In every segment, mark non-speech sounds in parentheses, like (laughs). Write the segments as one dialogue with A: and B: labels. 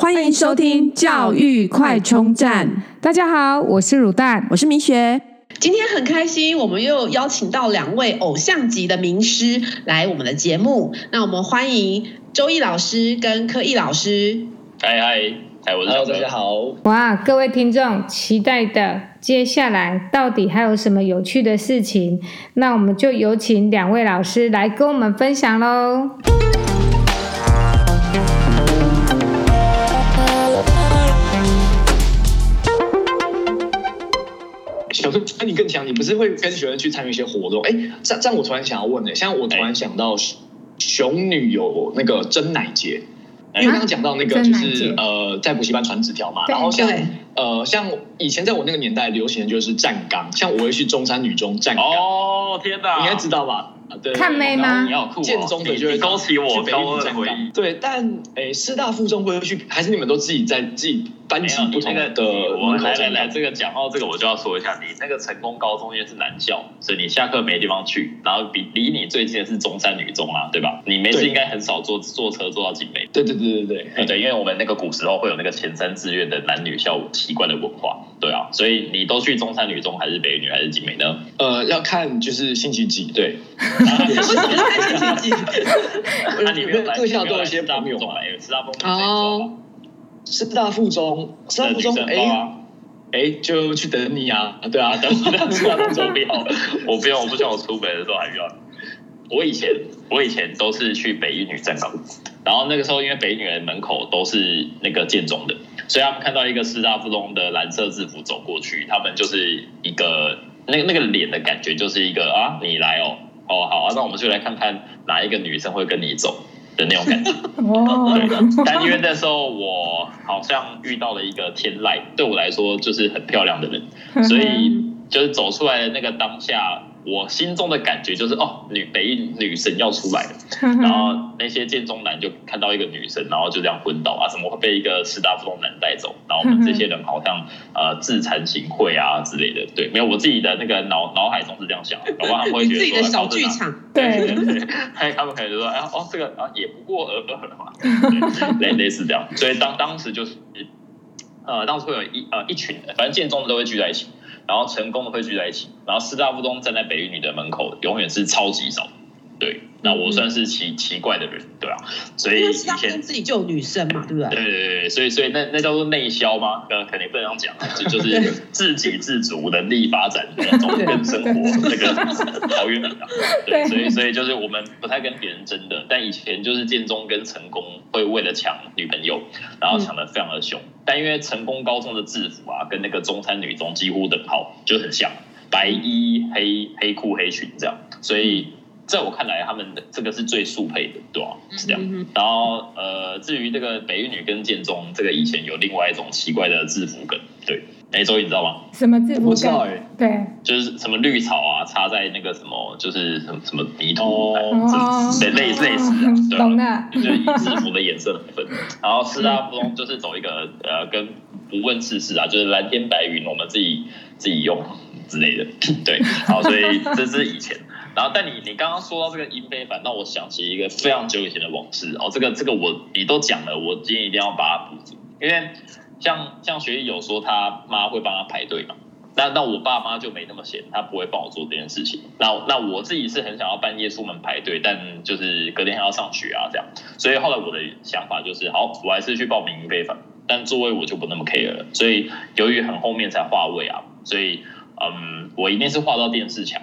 A: 欢迎收听教育快充站。
B: 大家好，我是乳蛋，
A: 我是明雪。
C: 今天很开心，我们又邀请到两位偶像级的名师来我们的节目。那我们欢迎周易老师跟柯毅老师。
D: 嗨嗨，嗨，我是周，大家好。
B: 哇，各位听众，期待的接下来到底还有什么有趣的事情？那我们就有请两位老师来跟我们分享喽。
E: 小时候跟你更强，你不是会跟学生去参与一些活动？哎，这样这样，我突然想要问呢，像我突然想到，熊女有那个真奶节，因为刚刚讲到那个就是呃，在补习班传纸条嘛，然后像呃，像以前在我那个年代流行的就是站岗，像我会去中山女中站岗。
D: 哦，天哪，
E: 你应该知道吧？对，
B: 看妹吗？
D: 你要酷哦！
E: 建中的就会
D: 勾起我高二的回忆。
E: 对，但诶，师大附中会去，还是你们都自己在自己班级不同的？
D: 我来来来，这个讲到这个，我就要说一下，你那个成功高中因为是男校，所以你下课没地方去，然后比离你最近的是中山女中啊，对吧？你没事应该很少坐坐车坐到景美。
E: 对对对对对
D: 对，因为我们那个古时候会有那个前三志愿的男女校奇怪的文化，对啊，所以你都去中山女中还是北一女还是景美呢？
E: 呃，要看就是星期几，对。
D: 那 (laughs) 你们
E: 各校都有一些朋友嘛？师大附中哦，师大附中，师大附中，哎哎，就去等你啊！对啊，(laughs) 等你等师大附中不要，
D: 我不用，我不像我出门的时候还要。我以前我以前都是去北一女站岗，然后那个时候因为北一女的门口都是那个建中的，所以他们看到一个师大附中的蓝色制服走过去，他们就是一个那个那个脸的感觉，就是一个啊，你来哦。哦，好啊，那我们就来看看哪一个女生会跟你走的那种感觉。哦，(laughs) 对，但因为那时候我好像遇到了一个天籁，对我来说就是很漂亮的人，所以就是走出来的那个当下。我心中的感觉就是哦，女北一女神要出来了，(laughs) 然后那些建中男就看到一个女神，然后就这样昏倒啊，怎么会被一个师大附中男带走？然后我们这些人好像呃自惭形秽啊之类的，对，没有，我自己的那个脑脑海中是这样想的，搞不好他们会觉得说，自己的小剧场，对对对，他们可能就说，哎哦，这个啊也不过尔尔了嘛，类类似这样，所以当当时就是呃，当时会有一呃一群人，反正建中的都会聚在一起。然后成功的汇聚在一起，然后师大附中站在北一女的门口，永远是超级少。对，那我算是奇奇怪的人，对啊，所以以前
C: 自己就有女生嘛，对不对？
D: 对对对，所以所以那那叫做内销吗？呃，肯定不能这样讲，就就是自给自足、能力发展那种跟生活那个好远的。对，所以所以就是我们不太跟别人争的，但以前就是建中跟成功会为了抢女朋友，然后抢的非常的凶。但因为成功高中的制服啊，跟那个中山女中几乎等号，就很像白衣黑黑裤黑裙这样，所以。在我看来，他们的这个是最速配的，对吧？是这样。然后，呃，至于这个北一女跟建中，这个以前有另外一种奇怪的制服梗，对。哎，周一你知道吗？
B: 什么制服梗？对，
D: 就是什么绿草啊，插在那个什么，就是什么什么泥土，类类似类似的，对吧？就是以制服的颜色来分。然后师大附中就是走一个呃，跟不问世事啊，就是蓝天白云，我们自己自己用之类的，对。好，所以这是以前。然后，但你你刚刚说到这个英非凡，那我想起一个非常久以前的往事哦。这个这个我你都讲了，我今天一定要把它补足。因为像像学弟有说他妈会帮他排队嘛，那那我爸妈就没那么闲，他不会帮我做这件事情。那那我自己是很想要半夜出门排队，但就是隔天还要上学啊这样。所以后来我的想法就是，好，我还是去报名英非凡，但座位我就不那么 care 了。所以由于很后面才划位啊，所以嗯，我一定是划到电视墙。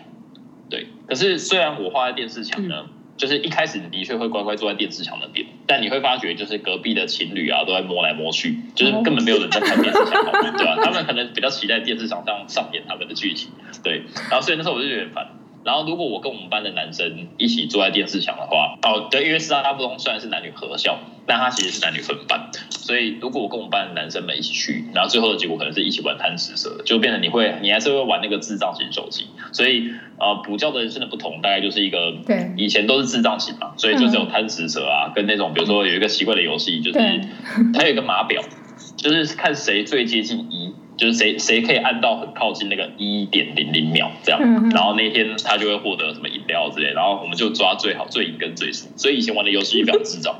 D: 对，可是虽然我画在电视墙呢，就是一开始你的确会乖乖坐在电视墙那边，但你会发觉就是隔壁的情侣啊都在摸来摸去，就是根本没有人在看电视墙，对吧？他们可能比较期待电视墙上上演他们的剧情，对。然后所以那时候我就有点烦。然后如果我跟我们班的男生一起坐在电视墙的话，哦，对，因为师大不同虽然是男女合校，但他其实是男女分班，所以如果我跟我们班的男生们一起去，然后最后的结果可能是一起玩贪食蛇，就变成你会，你还是会玩那个智障型手机。所以呃，补教的人生的不同，大概就是一个，对，以前都是智障型嘛，所以就只有贪食蛇啊，跟那种比如说有一个奇怪的游戏，就是它有一个码表，就是看谁最接近一。就是谁谁可以按到很靠近那个一点零零秒这样，然后那天他就会获得什么饮料之类，然后我们就抓最好最赢跟最输，所以以前玩的游戏也比较智障。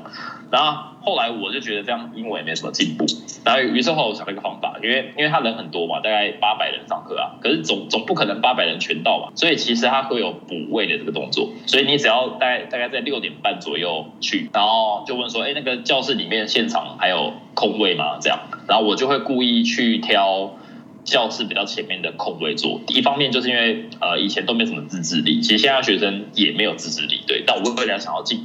D: 然后后来我就觉得这样英文也没什么进步，然后于是后来我想了一个方法，因为因为他人很多嘛，大概八百人上课啊，可是总总不可能八百人全到嘛，所以其实他会有补位的这个动作，所以你只要大概大概在六点半左右去，然后就问说，哎，那个教室里面现场还有空位吗？这样，然后我就会故意去挑。教室比较前面的空位坐，一方面就是因为呃以前都没什么自制力，其实现在学生也没有自制力，对，但我未来想要进，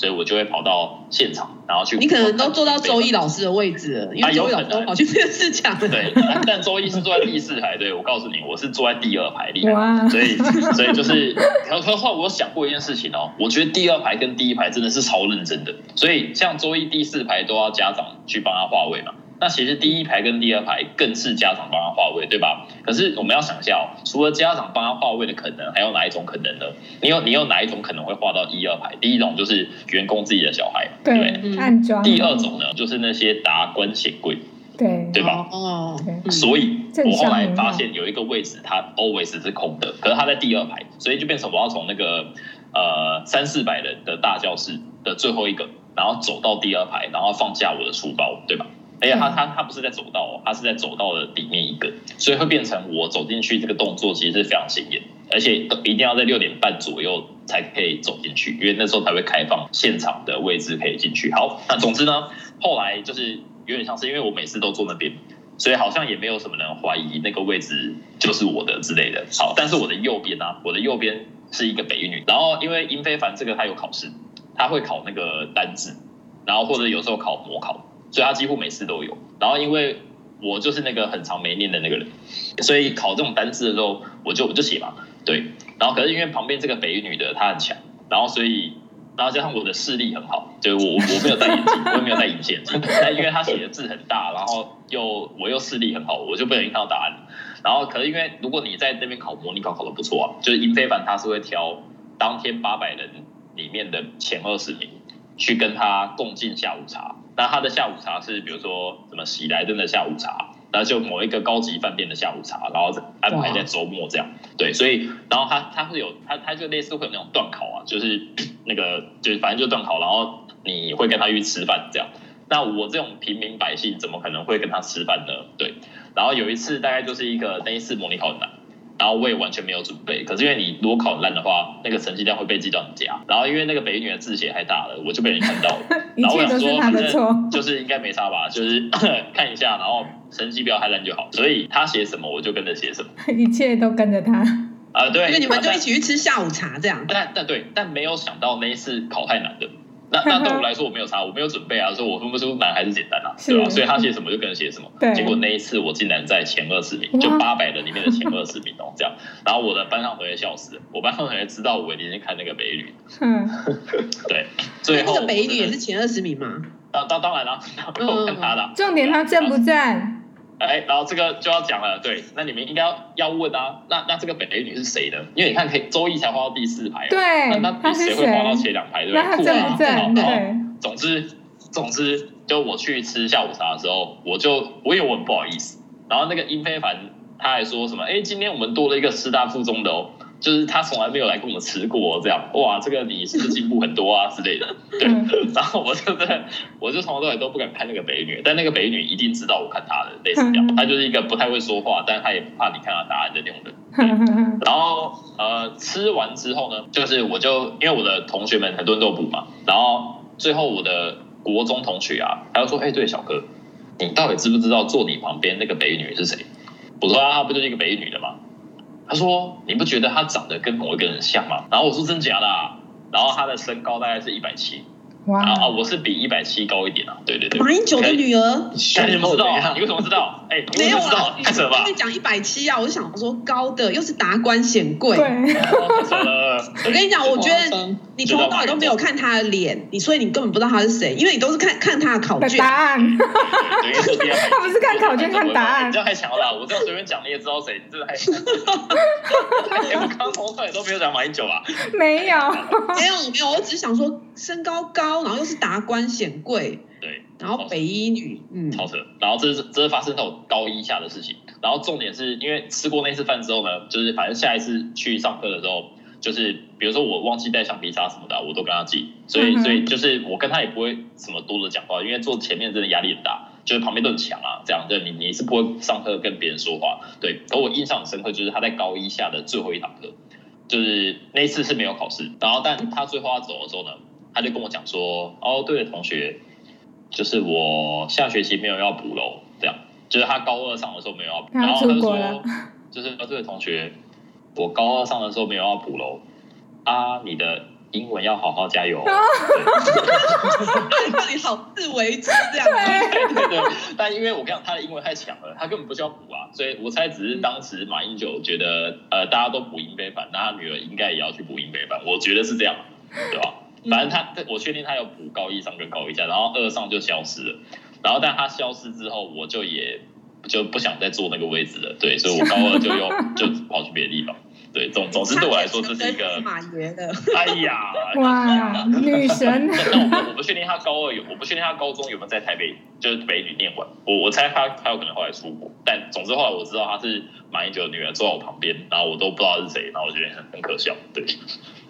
D: 所以我就会跑到现场，然后去。
C: 你可能都坐到周一老师的位置了，因为周一老师都跑去电视讲。
D: 对，但周一是坐在第四排，对，我告诉你，我是坐在第二排里，哇所以所以就是，然后后来我想过一件事情哦，我觉得第二排跟第一排真的是超认真的，所以像周一第四排都要家长去帮他画位嘛。那其实第一排跟第二排更是家长帮他划位，对吧？可是我们要想一下哦，除了家长帮他划位的可能，还有哪一种可能呢？你有你有哪一种可能会划到一二排？第一种就是员工自己的小孩，对，对
B: 安装。
D: 第二种呢，就是那些达官显贵，
B: 对，
D: 对吧？哦，所以我后来发现有一个位置它 always 是空的，可是它在第二排，所以就变成我要从那个呃三四百人的大教室的最后一个，然后走到第二排，然后放下我的书包，对吧？哎呀，他他他不是在走道哦，他是在走道的里面一个，所以会变成我走进去这个动作其实是非常显眼，而且一定要在六点半左右才可以走进去，因为那时候才会开放现场的位置可以进去。好，那总之呢，后来就是有点像是因为我每次都坐那边，所以好像也没有什么人怀疑那个位置就是我的之类的。好，但是我的右边呢、啊，我的右边是一个北一女，然后因为殷非凡这个他有考试，他会考那个单字，然后或者有时候考模考。所以他几乎每次都有，然后因为我就是那个很长没念的那个人，所以考这种单字的时候，我就我就写嘛，对。然后可是因为旁边这个北语女的她很强，然后所以然后加上我的视力很好，就我我没有戴眼镜，我也没有戴隐形眼镜，但因为他写的字很大，然后又我又视力很好，我就不小心看到答案。然后可是因为如果你在那边考模拟考考的不错啊，就是英非凡他是会挑当天八百人里面的前二十名去跟他共进下午茶。那他的下午茶是，比如说什么喜来登的下午茶，然后就某一个高级饭店的下午茶，然后安排在周末这样。对，所以然后他他会有他他就类似会有那种段考啊，就是那个就是反正就段考，然后你会跟他去吃饭这样。那我这种平民百姓怎么可能会跟他吃饭呢？对，然后有一次大概就是一个那一次模拟考很难。然后我也完全没有准备，可是因为你如果考烂的话，那个成绩单会被寄到你家。然后因为那个北女的字写太大了，我就被人看到了。(laughs) 然后我想说，反正就是应该没差吧，就是 (laughs) 看一下，然后成绩不要太烂就好。所以他写什么我就跟着写什么，(laughs)
B: 一切都跟着他。
D: 啊、呃，对，
C: 因为你们就一起去吃下午茶这样。
D: 但但对，但没有想到那一次考太难的。那 (laughs) 那对我来说我没有差，我没有准备啊，所以我分不出难还是简单啊，是对吧？所以他写什么就跟着写什么。对结果那一次我竟然在前二十名，就八百人里面的前二十名哦，这样。然后我的班上同学笑死了，我班上同学知道我已经看那个北一女。嗯，(laughs) 对。最后
C: 那个北一女也是前二十名吗？
D: 当，当当然了，我看他的。
B: 重点他正不正？
D: 哎，然后这个就要讲了，对，那你们应该要要问啊，那那这个北雷女是谁呢？因为你看，可以周一才画到第四排，
B: 对，
D: 那那谁会画到前两排？对不对？
B: 正不正？对，
D: 总之总之，就我去吃下午茶的时候，我就我也我很不好意思，然后那个殷非凡他还说什么？哎，今天我们多了一个师大附中的哦。就是他从来没有来跟我们吃过这样，哇，这个你是不是进步很多啊之类的？对，然后我就在，我就从头到尾都不敢看那个美女，但那个美女一定知道我看她的类似这样，她就是一个不太会说话，但是她也不怕你看到答案的那种人。然后呃，吃完之后呢，就是我就因为我的同学们很多人都补嘛，然后最后我的国中同学啊，他就说，哎、欸，对，小哥，你到底知不知道坐你旁边那个美女是谁？我说啊，不就是一个美女的吗？他说：“你不觉得他长得跟某一个人像吗？”然后我说：“真假的啊？”然后他的身高大概是一百七。哇！啊，我是比一百七高一点啊，对对对。马
C: 英九的女儿，
D: 你怎么知道？你为什么知道？哎，没有啊，太扯吧？
C: 你讲一百七啊，我就想说高的又是达官显贵。
B: 对，(laughs)
C: 我跟你讲，我觉得 (laughs) 你从头到尾都没有看他的脸，你所以你根本不知道他是谁，因为你都是看看他的考卷。
B: 答案。他不是看考卷看答案，
D: 你这样太强了。我这样随便讲你也知道谁，你这还。(laughs) 我刚刚从头到尾都没有讲马英九啊。
B: 没有，(laughs) 没有，
C: 没有，我只是想说身高高。然后又是达官显贵，
D: 对，
C: 然后北一女，嗯，
D: 超扯。然后这是这是发生在我高一下的事情。然后重点是因为吃过那次饭之后呢，就是反正下一次去上课的时候，就是比如说我忘记带橡皮擦什么的，我都跟他借，所以所以就是我跟他也不会什么多的讲话，因为坐前面真的压力很大，就是旁边都很强啊，这样对，你你是不会上课跟别人说话，对。而我印象很深刻，就是他在高一下的最后一堂课，就是那一次是没有考试，然后但他最后要走的时候呢，他就跟我讲说，哦，对了，同学，就是我下学期没有要补喽，这样，就是他高二上的时候没有要补，然后他就说，就是这位同学。我高二上的时候没有要补喽，啊，你的英文要好好加油。
C: 你好自为之这样。
D: 对对对，但因为我跟你讲，他的英文太强了，他根本不需要补啊，所以我猜只是当时马英九觉得，呃，大家都补英非凡，那他女儿应该也要去补英非凡，我觉得是这样，对吧？反正他，我确定他有补高一上跟高一下，然后二上就消失了，然后但他消失之后，我就也。就不想再坐那个位置了，对，所以我高二就又 (laughs) 就跑去别的地方，对，总总之对我来说这是一个
C: 马爷的，(laughs)
D: 哎呀，(laughs)
B: 哇，女神！(laughs)
D: 那我我不确定他高二有，我不确定他高中有没有在台北，就是北女念完，我我猜他他有可能后来出国，但总之后来我知道他是马英九的女儿坐在我旁边，然后我都不知道是谁，然后我觉得很很可笑，对。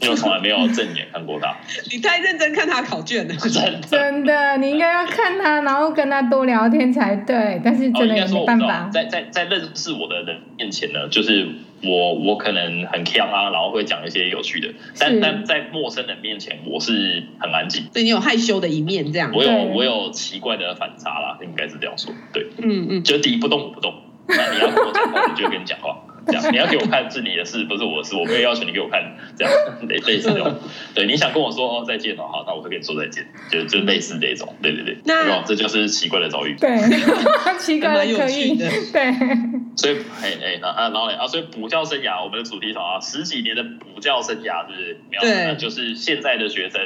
D: 因为我从来没有正眼看过他，
C: 你太认真看他考卷了，
D: 真的，
B: 真的，你应该要看他，然后跟他多聊天才对。但是真的没办法，
D: 在在在认识我的人面前呢，就是我我可能很锵啊，然后会讲一些有趣的，但但在陌生人面前，我是很安静。
C: 对，你有害羞的一面，这样。
D: 我有我有奇怪的反差啦，应该是这样说。对，
C: 嗯嗯，
D: 就第一不动我不动，那你要跟我讲话，我就跟你讲话。这样，你要给我看是你的事，不是我的事。我没有要求你给我看，这样类类似这种。对，你想跟我说哦再见哦，好，那我会跟你说再见，就就类似这种。对对对，那这就是奇怪的遭遇。
B: 对，(laughs) 奇怪的可以。对。(laughs)
D: 所以，哎哎，那啊，然后啊，所以补教生涯，我们的主题是啊，十几年的补教生涯，是不是？对。就是现在的学生。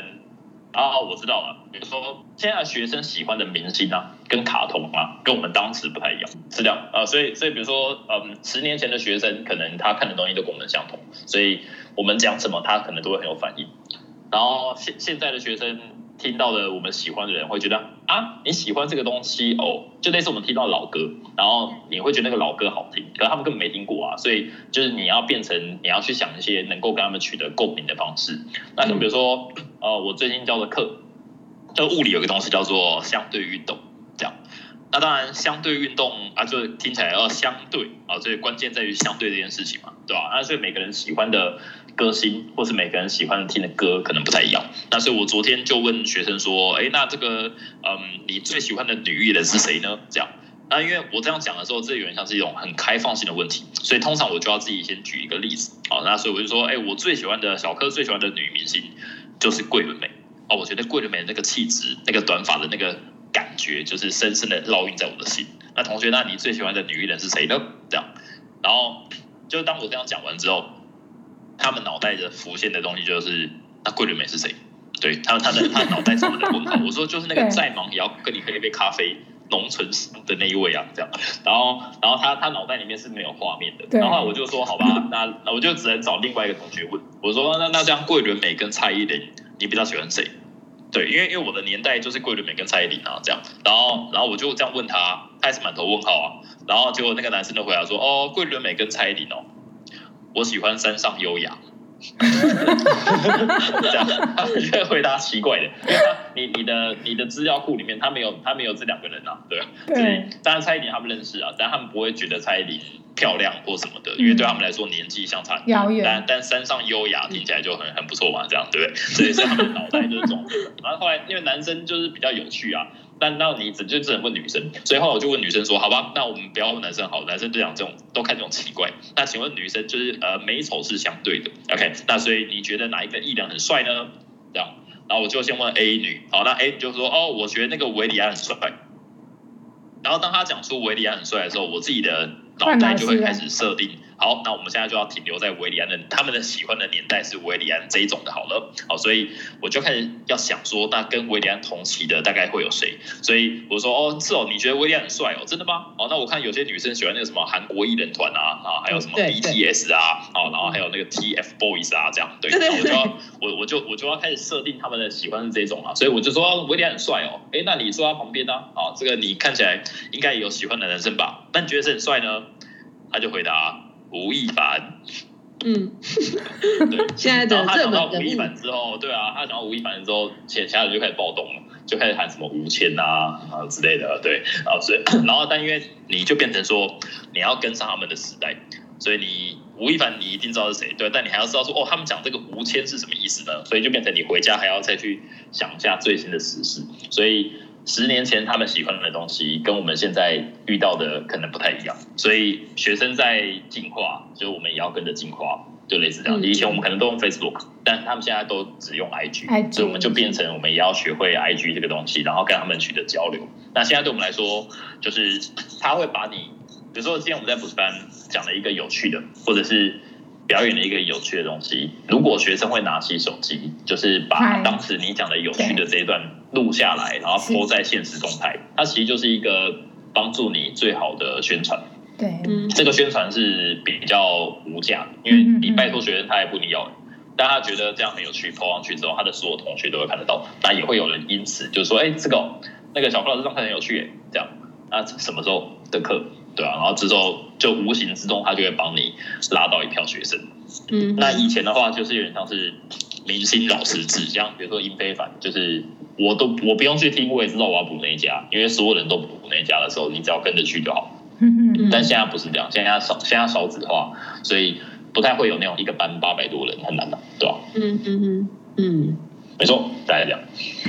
D: 啊，我知道了。比如说，现在学生喜欢的明星啊，跟卡通啊，跟我们当时不太一样，是这样啊。所以，所以比如说，嗯，十年前的学生，可能他看的东西都跟我们相同，所以我们讲什么，他可能都会很有反应。然后现现在的学生。听到的我们喜欢的人会觉得啊，你喜欢这个东西哦，就类似我们听到老歌，然后你会觉得那个老歌好听，可是他们根本没听过啊，所以就是你要变成你要去想一些能够跟他们取得共鸣的方式。那就比如说，呃，我最近教的课，就物理有个东西叫做相对运动，这样。那当然，相对运动啊，就听起来要相对啊，所以关键在于相对这件事情嘛，对吧？那所以每个人喜欢的歌星，或是每个人喜欢听的歌，可能不太一样。那所以我昨天就问学生说，哎，那这个，嗯，你最喜欢的女艺人是谁呢？这样，那因为我这样讲的时候，这有点像是一种很开放性的问题，所以通常我就要自己先举一个例子。好，那所以我就说，哎，我最喜欢的小柯最喜欢的女明星就是桂纶镁。哦，我觉得桂纶镁那个气质，那个短发的那个。感觉就是深深的烙印在我的心。那同学，那你最喜欢的女艺人是谁呢？这样，然后就当我这样讲完之后，他们脑袋的浮现的东西就是，那桂纶镁是谁？对，他他的他脑袋中的问号。(laughs) 我说就是那个再忙也要跟你喝一杯咖啡，浓醇的那一位啊，这样。然后然后他他脑袋里面是没有画面的。然后我就说好吧，那那我就只能找另外一个同学问。我说那那这样桂纶镁跟蔡依林，你比较喜欢谁？对，因为因为我的年代就是桂纶镁跟蔡依林啊，这样，然后然后我就这样问他，他也是满头问号啊，然后结果那个男生就回答说，哦，桂纶镁跟蔡依林哦，我喜欢山上优雅，(laughs) 这样，他回答奇怪的，因为他你你的你的资料库里面他没有他没有这两个人啊，对，对，所以当然蔡依林他们认识啊，但他们不会觉得蔡依林。漂亮或什么的，因为对他们来说年纪相差遥远，但但山上优雅听起来就很很不错嘛，这样对不对？所以是他们脑袋就是这种。(laughs) 然后后来因为男生就是比较有趣啊，但那你只就只能问女生，所以后来我就问女生说，好吧，那我们不要问男生好，男生就讲这种都看这种奇怪。那请问女生就是呃美丑是相对的，OK？那所以你觉得哪一个艺人很帅呢？这样，然后我就先问 A 女，好，那 A 就说哦，我觉得那个韦礼安很帅。然后当他讲出韦礼安很帅的时候，我自己的。脑袋就会开始设定，好，那我们现在就要停留在维里安的，他们的喜欢的年代是维里安这一种的，好了，好，所以我就开始要想说，那跟维里安同期的大概会有谁？所以我说，哦，是哦，你觉得韦礼安很帅哦，真的吗？哦，那我看有些女生喜欢那个什么韩国艺人团啊，啊，还有什么 BTS 啊，哦，然后还有那个 TFBOYS 啊，这样，对，然后我就要，我我就我就要开始设定他们的喜欢是这种啊，所以我就说韦礼安很帅哦，哎，那你坐他旁边呢？啊，这个你看起来应该也有喜欢的男生吧？那你觉得是很帅呢？他就回答吴亦凡，
C: 嗯，
D: 对。(laughs)
C: 现在的
D: 他讲到吴亦凡之后，对啊，他讲到吴亦凡之后，其他人就开始暴动了，就开始喊什么吴谦啊啊之类的，对，然后所以，(coughs) 然后但因为你就变成说你要跟上他们的时代，所以你吴亦凡你一定知道是谁，对，但你还要知道说哦，他们讲这个吴谦是什么意思呢？所以就变成你回家还要再去想一下最新的时事，所以。十年前他们喜欢的东西跟我们现在遇到的可能不太一样，所以学生在进化，就我们也要跟着进化，就类似这样。以前我们可能都用 Facebook，但他们现在都只用 IG，所以我们就变成我们也要学会 IG 这个东西，然后跟他们取得交流。那现在对我们来说，就是他会把你，比如说今天我们在补习班讲了一个有趣的，或者是。表演了一个有趣的东西。如果学生会拿起手机，就是把当时你讲的有趣的这一段录下来，然后 po 在现实动态，它其实就是一个帮助你最好的宣传。
B: 对，
D: 这个宣传是比较无价，因为你拜托学生他也不一定要，但他觉得这样很有趣，po 上去之后，他的所有同学都会看得到，那也会有人因此就是说，哎，这个那个小柯老师这样看很有趣耶，这样，那什么时候的课？对啊，然后之后就无形之中，他就会帮你拉到一票学生。嗯，那以前的话就是有点像是明星老师制，像比如说殷非凡，就是我都我不用去听，我也知道我要补哪一家，因为所有人都补哪一家的时候，你只要跟着去就好。嗯嗯。但现在不是这样，现在少现在少子化，所以不太会有那种一个班八百多人很难的，对吧？嗯嗯嗯嗯。没错，大家讲。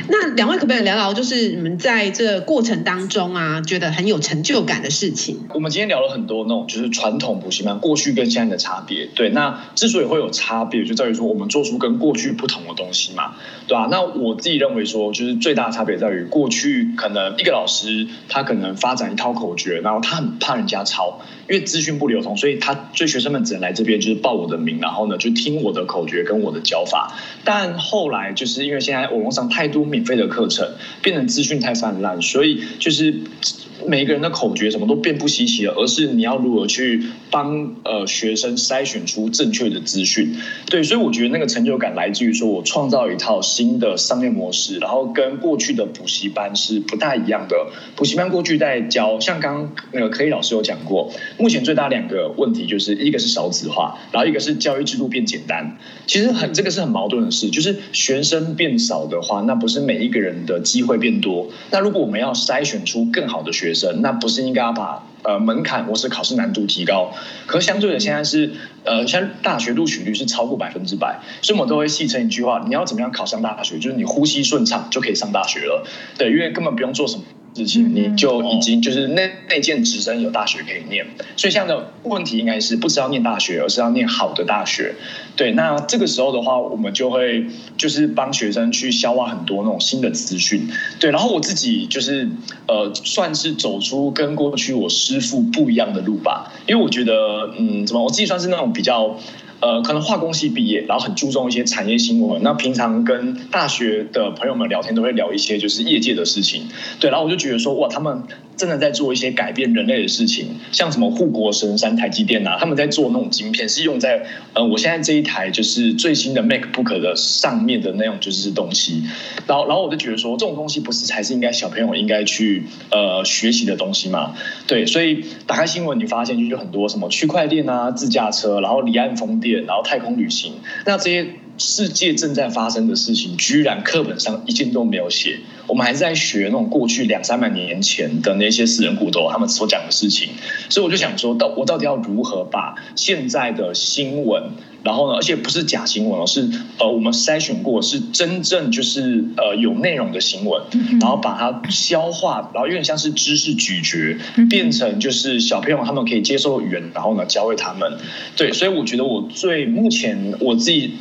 C: 那两位可不可以聊聊，就是你们在这个过程当中啊，觉得很有成就感的事情？
E: 我们今天聊了很多那种，就是传统补习班过去跟现在的差别。对，那之所以会有差别，就在于说我们做出跟过去不同的东西嘛，对吧、啊？那我自己认为说，就是最大的差别在于过去可能一个老师他可能发展一套口诀，然后他很怕人家抄。因为资讯不流通，所以他所以学生们只能来这边，就是报我的名，然后呢就听我的口诀跟我的教法。但后来就是因为现在网络上太多免费的课程，变成资讯太泛滥，所以就是。每一个人的口诀什么都变不稀奇了，而是你要如何去帮呃学生筛选出正确的资讯。对，所以我觉得那个成就感来自于说我创造一套新的商业模式，然后跟过去的补习班是不大一样的。补习班过去在教，像刚刚那个可以老师有讲过，目前最大两个问题就是一个是少子化，然后一个是教育制度变简单。其实很这个是很矛盾的事，就是学生变少的话，那不是每一个人的机会变多。那如果我们要筛选出更好的学生，那不是应该要把呃门槛或是考试难度提高？可是相对的，现在是呃，现在大学录取率是超过百分之百，所以我们都会戏称一句话：你要怎么样考上大学？就是你呼吸顺畅就可以上大学了。对，因为根本不用做什么。事情你就已经就是那那件直升有大学可以念，所以现在的问题应该是不是要念大学，而是要念好的大学。对，那这个时候的话，我们就会就是帮学生去消化很多那种新的资讯。对，然后我自己就是呃，算是走出跟过去我师父不一样的路吧，因为我觉得嗯，怎么我自己算是那种比较。呃，可能化工系毕业，然后很注重一些产业新闻。那平常跟大学的朋友们聊天，都会聊一些就是业界的事情。对，然后我就觉得说，哇，他们真的在做一些改变人类的事情，像什么护国神山台积电啊，他们在做那种晶片，是用在呃，我现在这一台就是最新的 MacBook 的上面的那种就是东西。然后，然后我就觉得说，这种东西不是才是应该小朋友应该去呃学习的东西吗？对，所以打开新闻，你发现就有很多什么区块链啊、自驾车，然后离岸风电。然后太空旅行，那这些世界正在发生的事情，居然课本上一件都没有写。我们还是在学那种过去两三百年前的那些死人骨头他们所讲的事情。所以我就想说，到我到底要如何把现在的新闻，然后呢，而且不是假新闻哦，是呃我们筛选过是真正就是呃有内容的新闻，然后把它消化，然后有点像是知识咀嚼，变成就是小朋友他们可以接受语言，然后呢教会他们。对，所以我觉得我最目前我自己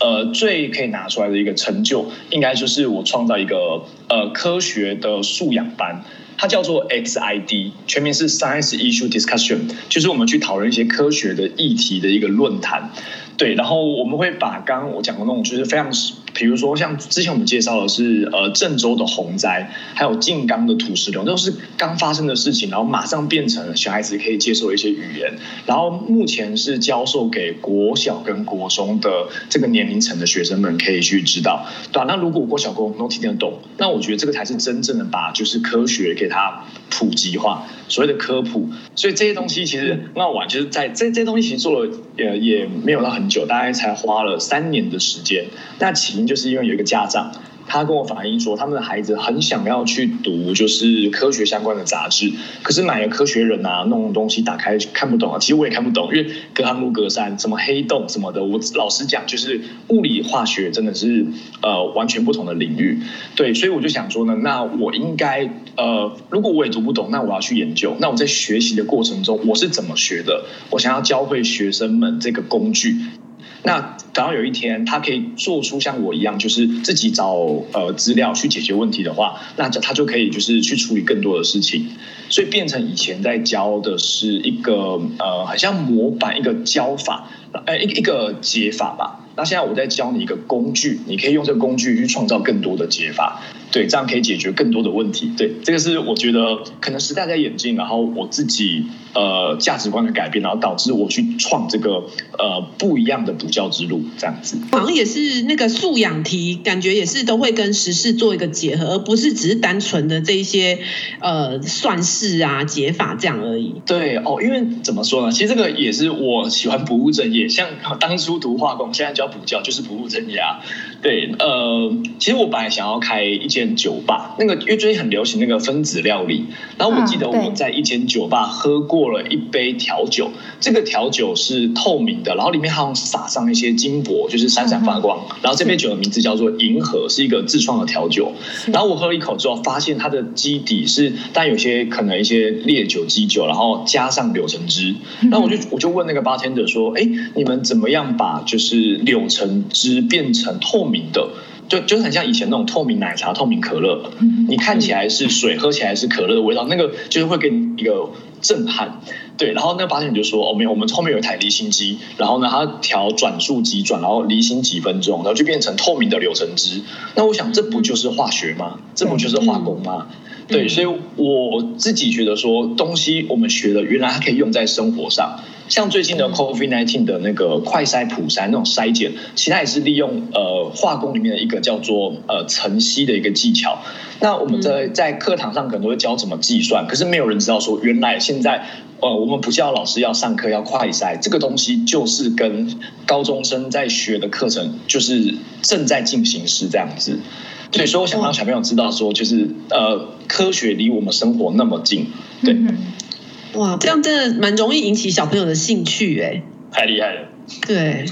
E: 呃最可以拿出来的一个成就，应该就是我创造一个呃科学的素养班。它叫做 XID，全名是 Science Issue Discussion，就是我们去讨论一些科学的议题的一个论坛。对，然后我们会把刚刚我讲的那种，就是非常比如说像之前我们介绍的是呃郑州的洪灾，还有静冈的土石流，都是刚发生的事情，然后马上变成小孩子可以接受一些语言。然后目前是教授给国小跟国中的这个年龄层的学生们可以去知道，对吧？那如果国小国中都听得懂，那我觉得这个才是真正的把就是科学给它普及化，所谓的科普。所以这些东西其实那我就是在这这东西其实做了也也没有到很久，大概才花了三年的时间。那其就是因为有一个家长。他跟我反映说，他们的孩子很想要去读就是科学相关的杂志，可是买了科学人啊，弄东西打开看不懂啊。其实我也看不懂，因为隔行如隔山，什么黑洞什么的。我老实讲，就是物理化学真的是呃完全不同的领域。对，所以我就想说呢，那我应该呃，如果我也读不懂，那我要去研究。那我在学习的过程中，我是怎么学的？我想要教会学生们这个工具。那等到有一天，他可以做出像我一样，就是自己找呃资料去解决问题的话，那他就可以就是去处理更多的事情，所以变成以前在教的是一个呃，好像模板一个教法，呃一一个解法吧。那现在我在教你一个工具，你可以用这个工具去创造更多的解法。对，这样可以解决更多的问题。对，这个是我觉得可能时代在演进，然后我自己呃价值观的改变，然后导致我去创这个呃不一样的补教之路，这样子。
C: 好像也是那个素养题，感觉也是都会跟时事做一个结合，而不是只是单纯的这一些呃算式啊解法这样而已。
E: 对哦，因为怎么说呢？其实这个也是我喜欢不务正业，像当初读化工，现在教补教就是不务正业啊。对，呃，其实我本来想要开一间酒吧，那个因为最近很流行那个分子料理，然后我记得我在一间酒吧喝过了一杯调酒，这个调酒是透明的，然后里面好像撒上一些金箔，就是闪闪发光，然后这杯酒的名字叫做银河，是一个自创的调酒，然后我喝了一口之后，发现它的基底是，但有些可能一些烈酒基酒，然后加上柳橙汁，然后我就我就问那个 bartender 说，哎，你们怎么样把就是柳橙汁变成透明？明的，就就是很像以前那种透明奶茶、透明可乐，你看起来是水，喝起来是可乐的味道，那个就是会给你一个震撼。对，然后那个发现你就说，哦，没有，我们后面有一台离心机，然后呢，它调转速几转，然后离心几分钟，然后就变成透明的柳橙汁。那我想，这不就是化学吗？这不就是化工吗？对，所以我自己觉得说，东西我们学的，原来它可以用在生活上。像最近的 COVID-19 的那个快筛普筛那种筛检，其实它也是利用呃化工里面的一个叫做呃层析的一个技巧。那我们在在课堂上可能都会教怎么计算，可是没有人知道说，原来现在呃我们补教老师要上课要快筛，这个东西就是跟高中生在学的课程就是正在进行时这样子。对，所以我想让小朋友知道说，就是呃科学离我们生活那么近，对。
C: 哇，这样真的蛮容易引起小朋友的兴趣哎，
D: 太厉害了。
C: 对，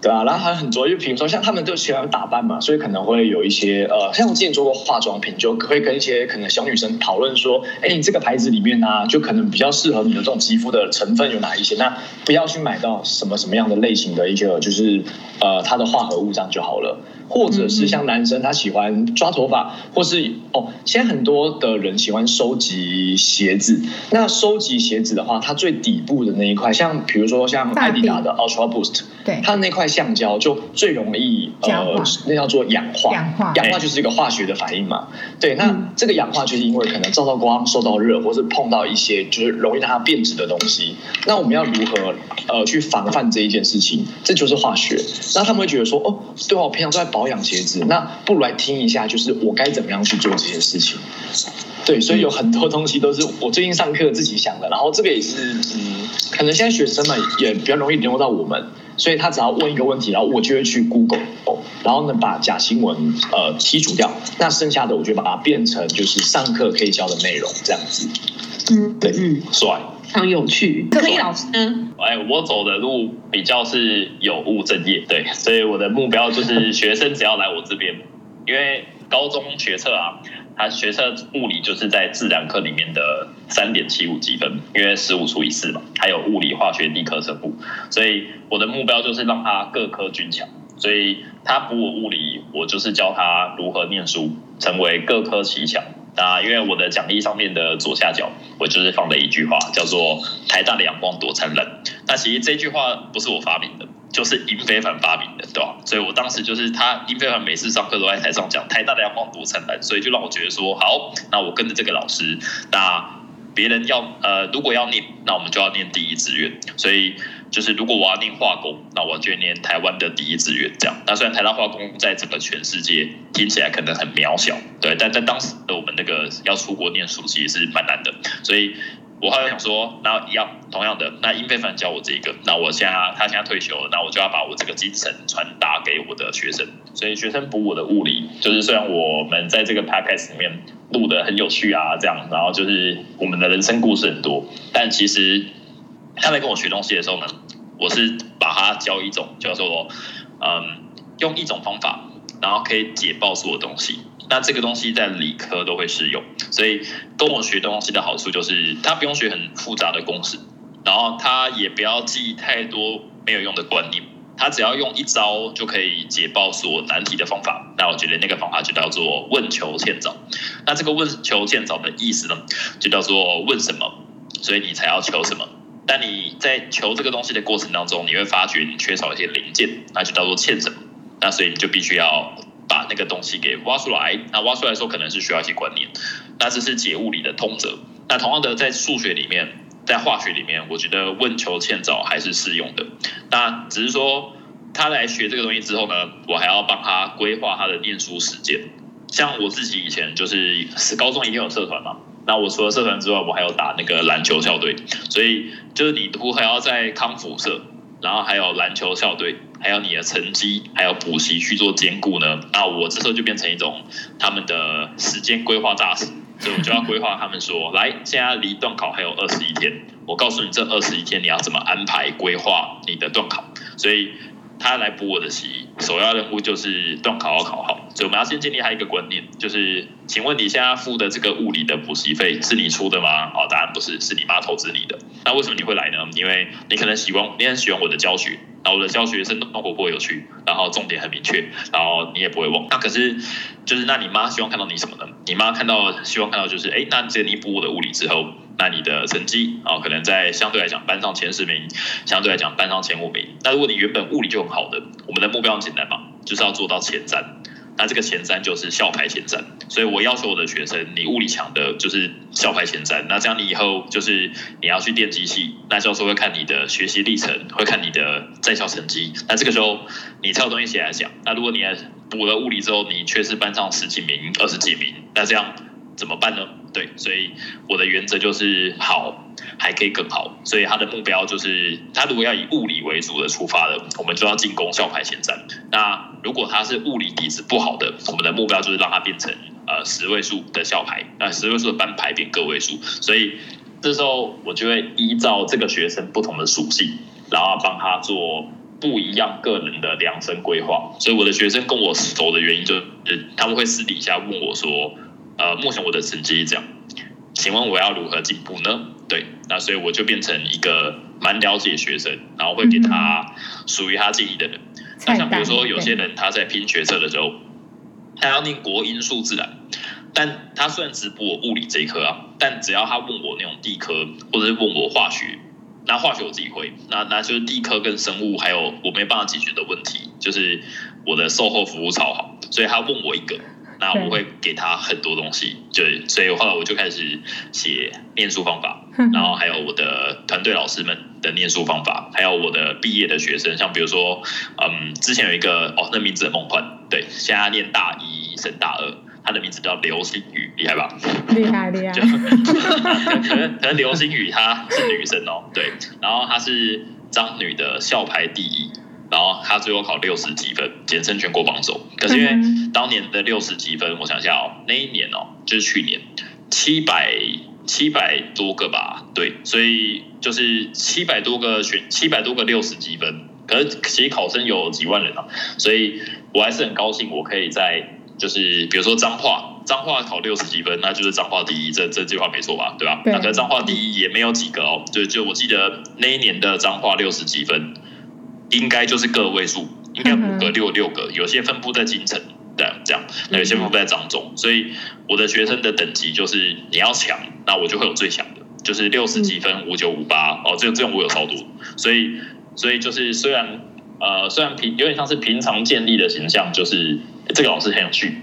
E: 对啊，然后还有很多，就比如说像他们都喜欢打扮嘛，所以可能会有一些呃，像我之前做过化妆品，就会跟一些可能小女生讨论说，哎，你这个牌子里面呢、啊，就可能比较适合你的这种肌肤的成分有哪一些？那不要去买到什么什么样的类型的一个，就是呃，它的化合物这样就好了。或者是像男生，他喜欢抓头发，或是哦，现在很多的人喜欢收集鞋子。那收集鞋子的话，它最底部的那一块，像比如说像艾迪达的 Ultra Boost，对，它的那块橡胶就最容易呃，那叫做氧化。氧化，氧化就是一个化学的反应嘛。对，那这个氧化就是因为可能照到光、受到热，或是碰到一些就是容易让它变质的东西。那我们要如何呃去防范这一件事情？这就是化学。那他们会觉得说，哦，对我平常都在保养鞋子，那不如来听一下，就是我该怎么样去做这件事情。对，所以有很多东西都是我最近上课自己想的，然后这个也是，嗯，可能现在学生们也比较容易联络到我们，所以他只要问一个问题，然后我就会去 Google，然后呢把假新闻呃剔除掉，那剩下的我就把它变成就是上课可以教的内容这样子。
C: 嗯，对，嗯，
D: 帅。
C: 非常有趣，可以老师呢？
D: 哎，我走的路比较是有务正业，对，所以我的目标就是学生只要来我这边，因为高中学测啊，他学测物理就是在自然课里面的三点七五积分，因为十五除以四嘛，还有物理、化学、地科生物，所以我的目标就是让他各科均强，所以他补我物理，我就是教他如何念书，成为各科奇强。啊，因为我的讲义上面的左下角，我就是放了一句话，叫做“台大的阳光多灿烂”。那其实这句话不是我发明的，就是殷非凡发明的，对吧？所以我当时就是他殷非凡每次上课都在台上讲台大的阳光多灿烂，所以就让我觉得说好，那我跟着这个老师，那别人要呃如果要念，那我们就要念第一志愿，所以。就是如果我要念化工，那我就念台湾的第一志愿这样。那虽然台大化工在整个全世界听起来可能很渺小，对，但在当时的我们那个要出国念书其实是蛮难的。所以我后来想说，那一样同样的，那殷非凡教我这一个，那我现在他现在退休了，那我就要把我这个精神传达给我的学生。所以学生补我的物理，就是虽然我们在这个 podcast 里面录的很有趣啊，这样，然后就是我们的人生故事很多，但其实。他在跟我学东西的时候呢，我是把他教一种叫做嗯，用一种方法，然后可以解爆所有东西。那这个东西在理科都会适用，所以跟我学东西的好处就是，他不用学很复杂的公式，然后他也不要记太多没有用的观念，他只要用一招就可以解爆所难题的方法。那我觉得那个方法就叫做问求欠找。那这个问求欠找的意思呢，就叫做问什么，所以你才要求什么。但你在求这个东西的过程当中，你会发觉你缺少一些零件，那就叫做欠什么。那所以你就必须要把那个东西给挖出来。那挖出来的时候，可能是需要一些观念。那这是解物理的通则。那同样的，在数学里面，在化学里面，我觉得问求欠找还是适用的。那只是说他来学这个东西之后呢，我还要帮他规划他的念书时间。像我自己以前就是高中一定有社团嘛。那我除了社团之外，我还有打那个篮球校队，所以就是你都还要在康复社，然后还有篮球校队，还有你的成绩，还有补习去做兼顾呢。那我这时候就变成一种他们的时间规划大师，所以我就要规划他们说，来，现在离段考还有二十一天，我告诉你这二十一天你要怎么安排规划你的段考，所以。他来补我的习，首要任务就是段考要考好，所以我们要先建立他一个观念，就是，请问你现在付的这个物理的补习费是你出的吗？哦，答案不是，是你妈投资你的。那为什么你会来呢？因为你可能喜欢，你很喜欢我的教学，然后我的教学生动活泼有趣，然后重点很明确，然后你也不会忘。那可是，就是那你妈希望看到你什么呢？你妈看到希望看到就是，哎，那这你补我的物理之后。那你的成绩啊，可能在相对来讲班上前十名，相对来讲班上前五名。那如果你原本物理就很好的，我们的目标很简单嘛，就是要做到前三。那这个前三就是校排前三。所以我要求我的学生，你物理强的就是校排前三。那这样你以后就是你要去电机系，那教授会看你的学习历程，会看你的在校成绩。那这个时候你挑东西写来讲。那如果你补了物理之后，你却是班上十几名、二十几名，那这样。怎么办呢？对，所以我的原则就是好，还可以更好。所以他的目标就是，他如果要以物理为主的出发的，我们就要进攻校牌前三。那如果他是物理底子不好的，我们的目标就是让他变成呃十位数的校牌，那十位数的班牌变个位数。所以这时候我就会依照这个学生不同的属性，然后帮他做不一样个人的量身规划。所以我的学生跟我熟的原因，就是他们会私底下问我说。呃，目前我的成绩是这样，请问我要如何进步呢？对，那所以我就变成一个蛮了解学生，然后会给他属于他自己的人。那像比如说有些人他在拼学测的时候，他要念国英数自然，但他虽然只补我物理这一科啊，但只要他问我那种地科，或者是问我化学，那化学我自己会，那那就是地科跟生物还有我没办法解决的问题，就是我的售后服务超好，所以他问我一个。那我会给他很多东西，就所以后来我就开始写念书方法，然后还有我的团队老师们的念书方法，还有我的毕业的学生，像比如说，嗯，之前有一个哦，那名字很梦幻，对，现在念大一升大二，他的名字叫流星雨，厉害吧？
B: 厉害厉 (laughs) 害，就 (laughs)
D: 可能可能流星雨她是女生哦，对，然后她是彰女的校排第一。然后他最后考六十几分，简称全国榜首。可是因为当年的六十几分，我想一下哦，那一年哦，就是去年七百七百多个吧，对，所以就是七百多个选七百多个六十几分。可是其实考生有几万人啊，所以我还是很高兴，我可以在就是比如说彰化，彰化考六十几分，那就是彰化第一，这这句话没错吧？对吧？对。那可是彰化第一也没有几个哦，就就我记得那一年的彰化六十几分。应该就是个位数，应该五个、六六个，有些分布在京城，这样这样，那有些分布在彰中，所以我的学生的等级就是你要强，那我就会有最强的，就是六十几分五九五八哦，这这种我有超多，所以所以就是虽然呃，虽然平有点像是平常建立的形象，就是这个老师很有趣，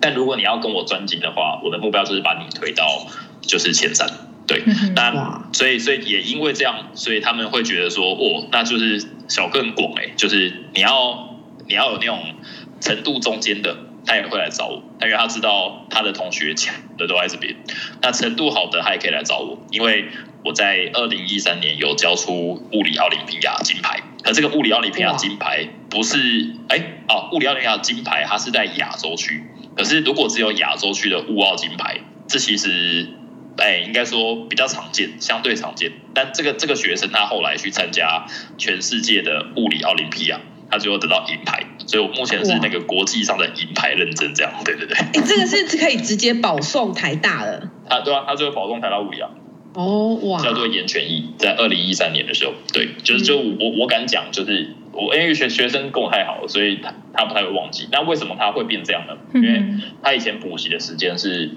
D: 但如果你要跟我专精的话，我的目标就是把你推到就是前三。对，那所以所以也因为这样，所以他们会觉得说，哦，那就是小更广哎，就是你要你要有那种程度中间的，他也会来找我，因为他知道他的同学强的都在这边，那程度好的他也可以来找我，因为我在二零一三年有交出物理奥林匹亚金牌，可这个物理奥林匹亚金牌不是哎哦，物理奥林匹亚金牌它是在亚洲区，可是如果只有亚洲区的物奥金牌，这其实。哎，应该说比较常见，相对常见。但这个这个学生他后来去参加全世界的物理奥林匹亚，他最后得到银牌。所以我目前是那个国际上的银牌认证，这样。对对对。哎，
C: 这个是可以直接保送台大的。
D: 他对啊，他最后保送台大物理啊。
C: 哦哇。
D: 叫做严权益，在二零一三年的时候，对，就是就我我敢讲，就是我因为学学生跟我太好了，所以他他不太会忘记。那为什么他会变这样呢？因为他以前补习的时间是。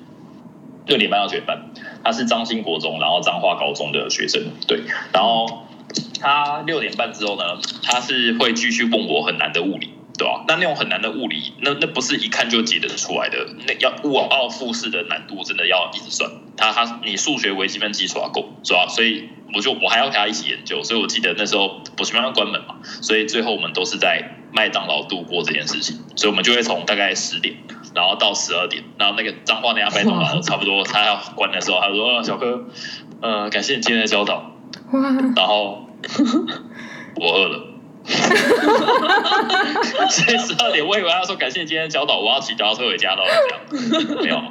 D: 六点半到九点半，他是彰兴国中，然后彰化高中的学生，对，然后他六点半之后呢，他是会继续问我很难的物理，对吧？那那种很难的物理，那那不是一看就解得出来的，那要物奥复式的难度真的要一直算，他他你数学微积分基础要够，是吧？所以我就我还要跟他一起研究，所以我记得那时候补习班要关门嘛，所以最后我们都是在麦当劳度过这件事情，所以我们就会从大概十点。然后到十二点，然后那个彰化那家麦当劳差不多他要关的时候，他说：“小哥，呃，感谢你今天的教导。”然后我饿了，(laughs) 所以十二点我以为他说感谢你今天的教导，我要骑脚踏车回家。了这样，没有，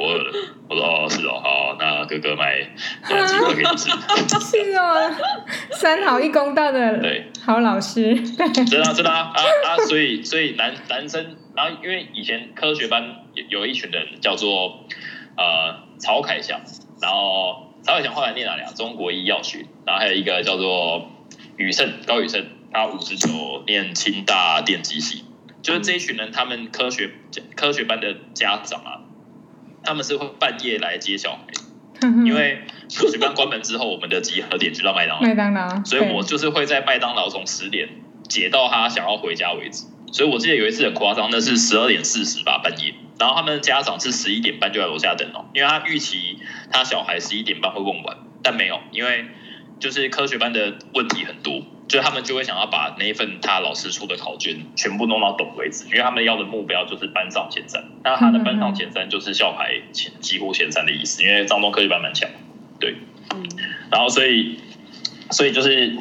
D: 我饿了。我说：“哦，是哦，好，那哥哥买鸡块给你吃。(laughs) ”
B: 是哦，三好一公道的对好老师，
D: 真 (laughs) 的真的啊啊啊！所以所以男男生。然后，因为以前科学班有有一群人叫做呃曹凯翔，然后曹凯翔后来念哪里啊？中国医药学，然后还有一个叫做宇胜高宇胜，他五十九念清大电机系，就是这一群人，他们科学科学班的家长啊，他们是会半夜来接小孩，(laughs) 因为科学班关门之后，我们的集合点就到麦当劳，
B: 麦当劳，
D: 所以我就是会在麦当劳从十点解到他想要回家为止。所以我记得有一次很夸张，那是十二点四十吧，半夜，然后他们的家长是十一点半就在楼下等哦，因为他预期他小孩十一点半会问完，但没有，因为就是科学班的问题很多，就他们就会想要把那一份他老师出的考卷全部弄到懂为止，因为他们要的目标就是班上前三，那他的班上前三就是校排前几乎前三的意思，因为张东科学班蛮强，对，然后所以所以就是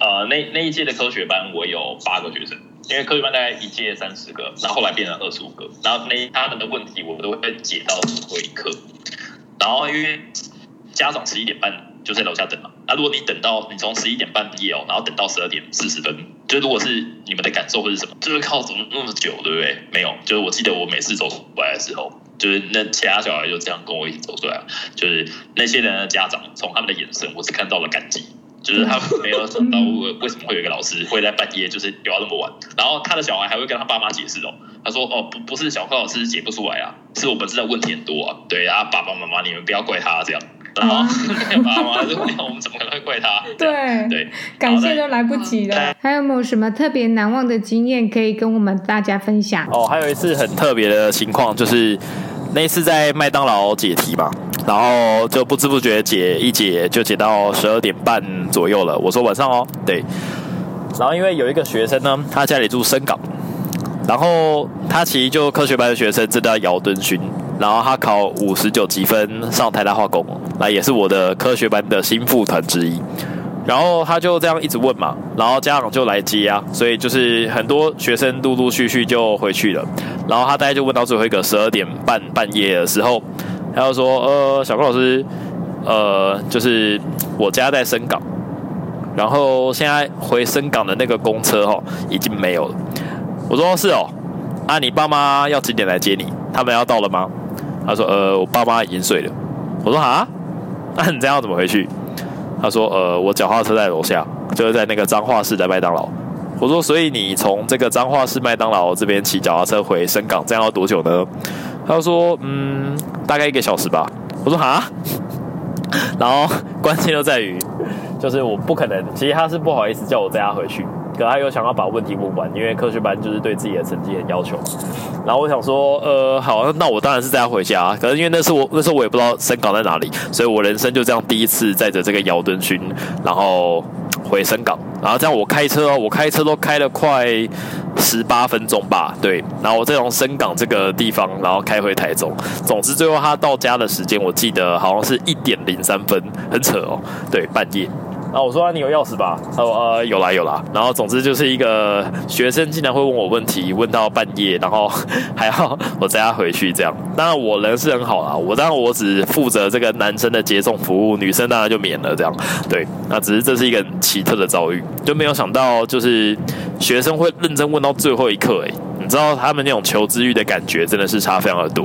D: 呃那那一届的科学班我有八个学生。因为科学班大概一届三十个，那后后来变成二十五个，然后那他们的问题我都会解到最后一刻。然后因为家长十一点半就在楼下等嘛，那如果你等到你从十一点半毕业哦，然后等到十二点四十分，就如果是你们的感受会是什么？就是靠怎么那么久，对不对？没有，就是我记得我每次走出来的时候，就是那其他小孩就这样跟我一起走出来，就是那些人的家长从他们的眼神，我只看到了感激。就是他没有想到为什么会有一个老师 (laughs) 会在半夜就是留到那么晚，然后他的小孩还会跟他爸妈解释哦，他说哦不不是小柯老师解不出来啊，是我们真的问题很多啊，对啊爸爸妈妈你们不要怪他这样，(laughs) 然后我们怎么可能会怪他？
B: 对对，感谢都来不及了。还有没有什么特别难忘的经验可以跟我们大家分享？
F: 哦，还有一次很特别的情况就是那一次在麦当劳解题嘛。然后就不知不觉解一解就解到十二点半左右了。我说晚上哦，对。然后因为有一个学生呢，他家里住深港，然后他其实就科学班的学生，正在姚敦勋，然后他考五十九级分上台大化工，那也是我的科学班的心腹团之一。然后他就这样一直问嘛，然后家长就来接啊，所以就是很多学生陆陆续续就回去了。然后他大概就问到最后一个十二点半半夜的时候。他就说：“呃，小郭老师，呃，就是我家在深港，然后现在回深港的那个公车哦，已经没有了。”我说：“是哦，啊，你爸妈要几点来接你？他们要到了吗？”他说：“呃，我爸妈已经睡了。”我说：“啊，(laughs) 那你这样怎么回去？”他说：“呃，我脚踏车在楼下，就是在那个彰化市的麦当劳。”我说：“所以你从这个彰化市麦当劳这边骑脚踏车回深港，这样要多久呢？”他说：“嗯，大概一个小时吧。”我说：“哈。(laughs) ”然后关键就在于，就是我不可能，其实他是不好意思叫我载他回去，
D: 可他又想要把问题问完，因为科学班就是对自己的成绩很要求。然后我想说，呃，好，那我当然是带他回家。可是因为那时候我那时候我也不知道深港在哪里，所以我人生就这样第一次载着这个姚敦勋，然后回深港。然后这样我开车哦，我开车都开了快十八分钟吧，对。然后我再从深港这个地方，然后开回台中。总之最后他到家的时间，我记得好像是一点零三分，很扯哦，对，半夜。然后我说、你有钥匙吧？他说呃有啦有啦。然后总之就是一个学生竟然会问我问题，问到半夜，然后 (laughs) 还要我载他回去这样。当然我人是很好啦，我当然我只负责这个男生的接送服务，女生当然就免了这样。对，那只是这是一个很奇特的遭遇，就没有想到就是学生会认真问到最后一刻，哎，你知道他们那种求知欲的感觉真的是差非常的多。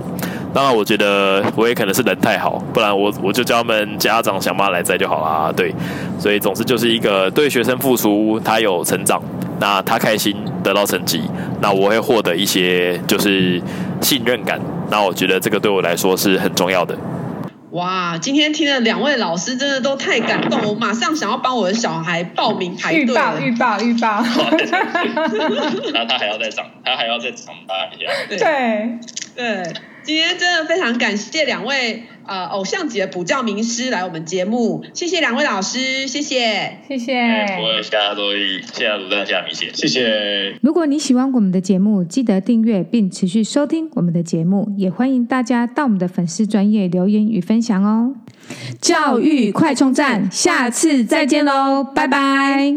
D: 当然，我觉得我也可能是人太好，不然我我就叫他们家长想办法来摘就好啦。对，所以总之就是一个对学生付出，他有成长，那他开心得到成绩，那我会获得一些就是信任感。那我觉得这个对我来说是很重要的。
C: 哇，今天听了两位老师真的都太感动，我马上想要帮我的小孩报名排队。
B: 预报预报预报。(laughs)
E: 那他还要再长，他还要再长大一下。
B: 对
C: 对。对今天真的非常感谢两位呃偶像级的补教名师来我们节目，谢谢两位老师，谢谢，
B: 谢谢。
E: 我谢谢多益，谢谢卢丹，谢谢米姐，谢谢。
B: 如果你喜欢我们的节目，记得订阅并持续收听我们的节目，也欢迎大家到我们的粉丝专业留言与分享哦。
A: 教育快充站，下次再见喽，拜拜。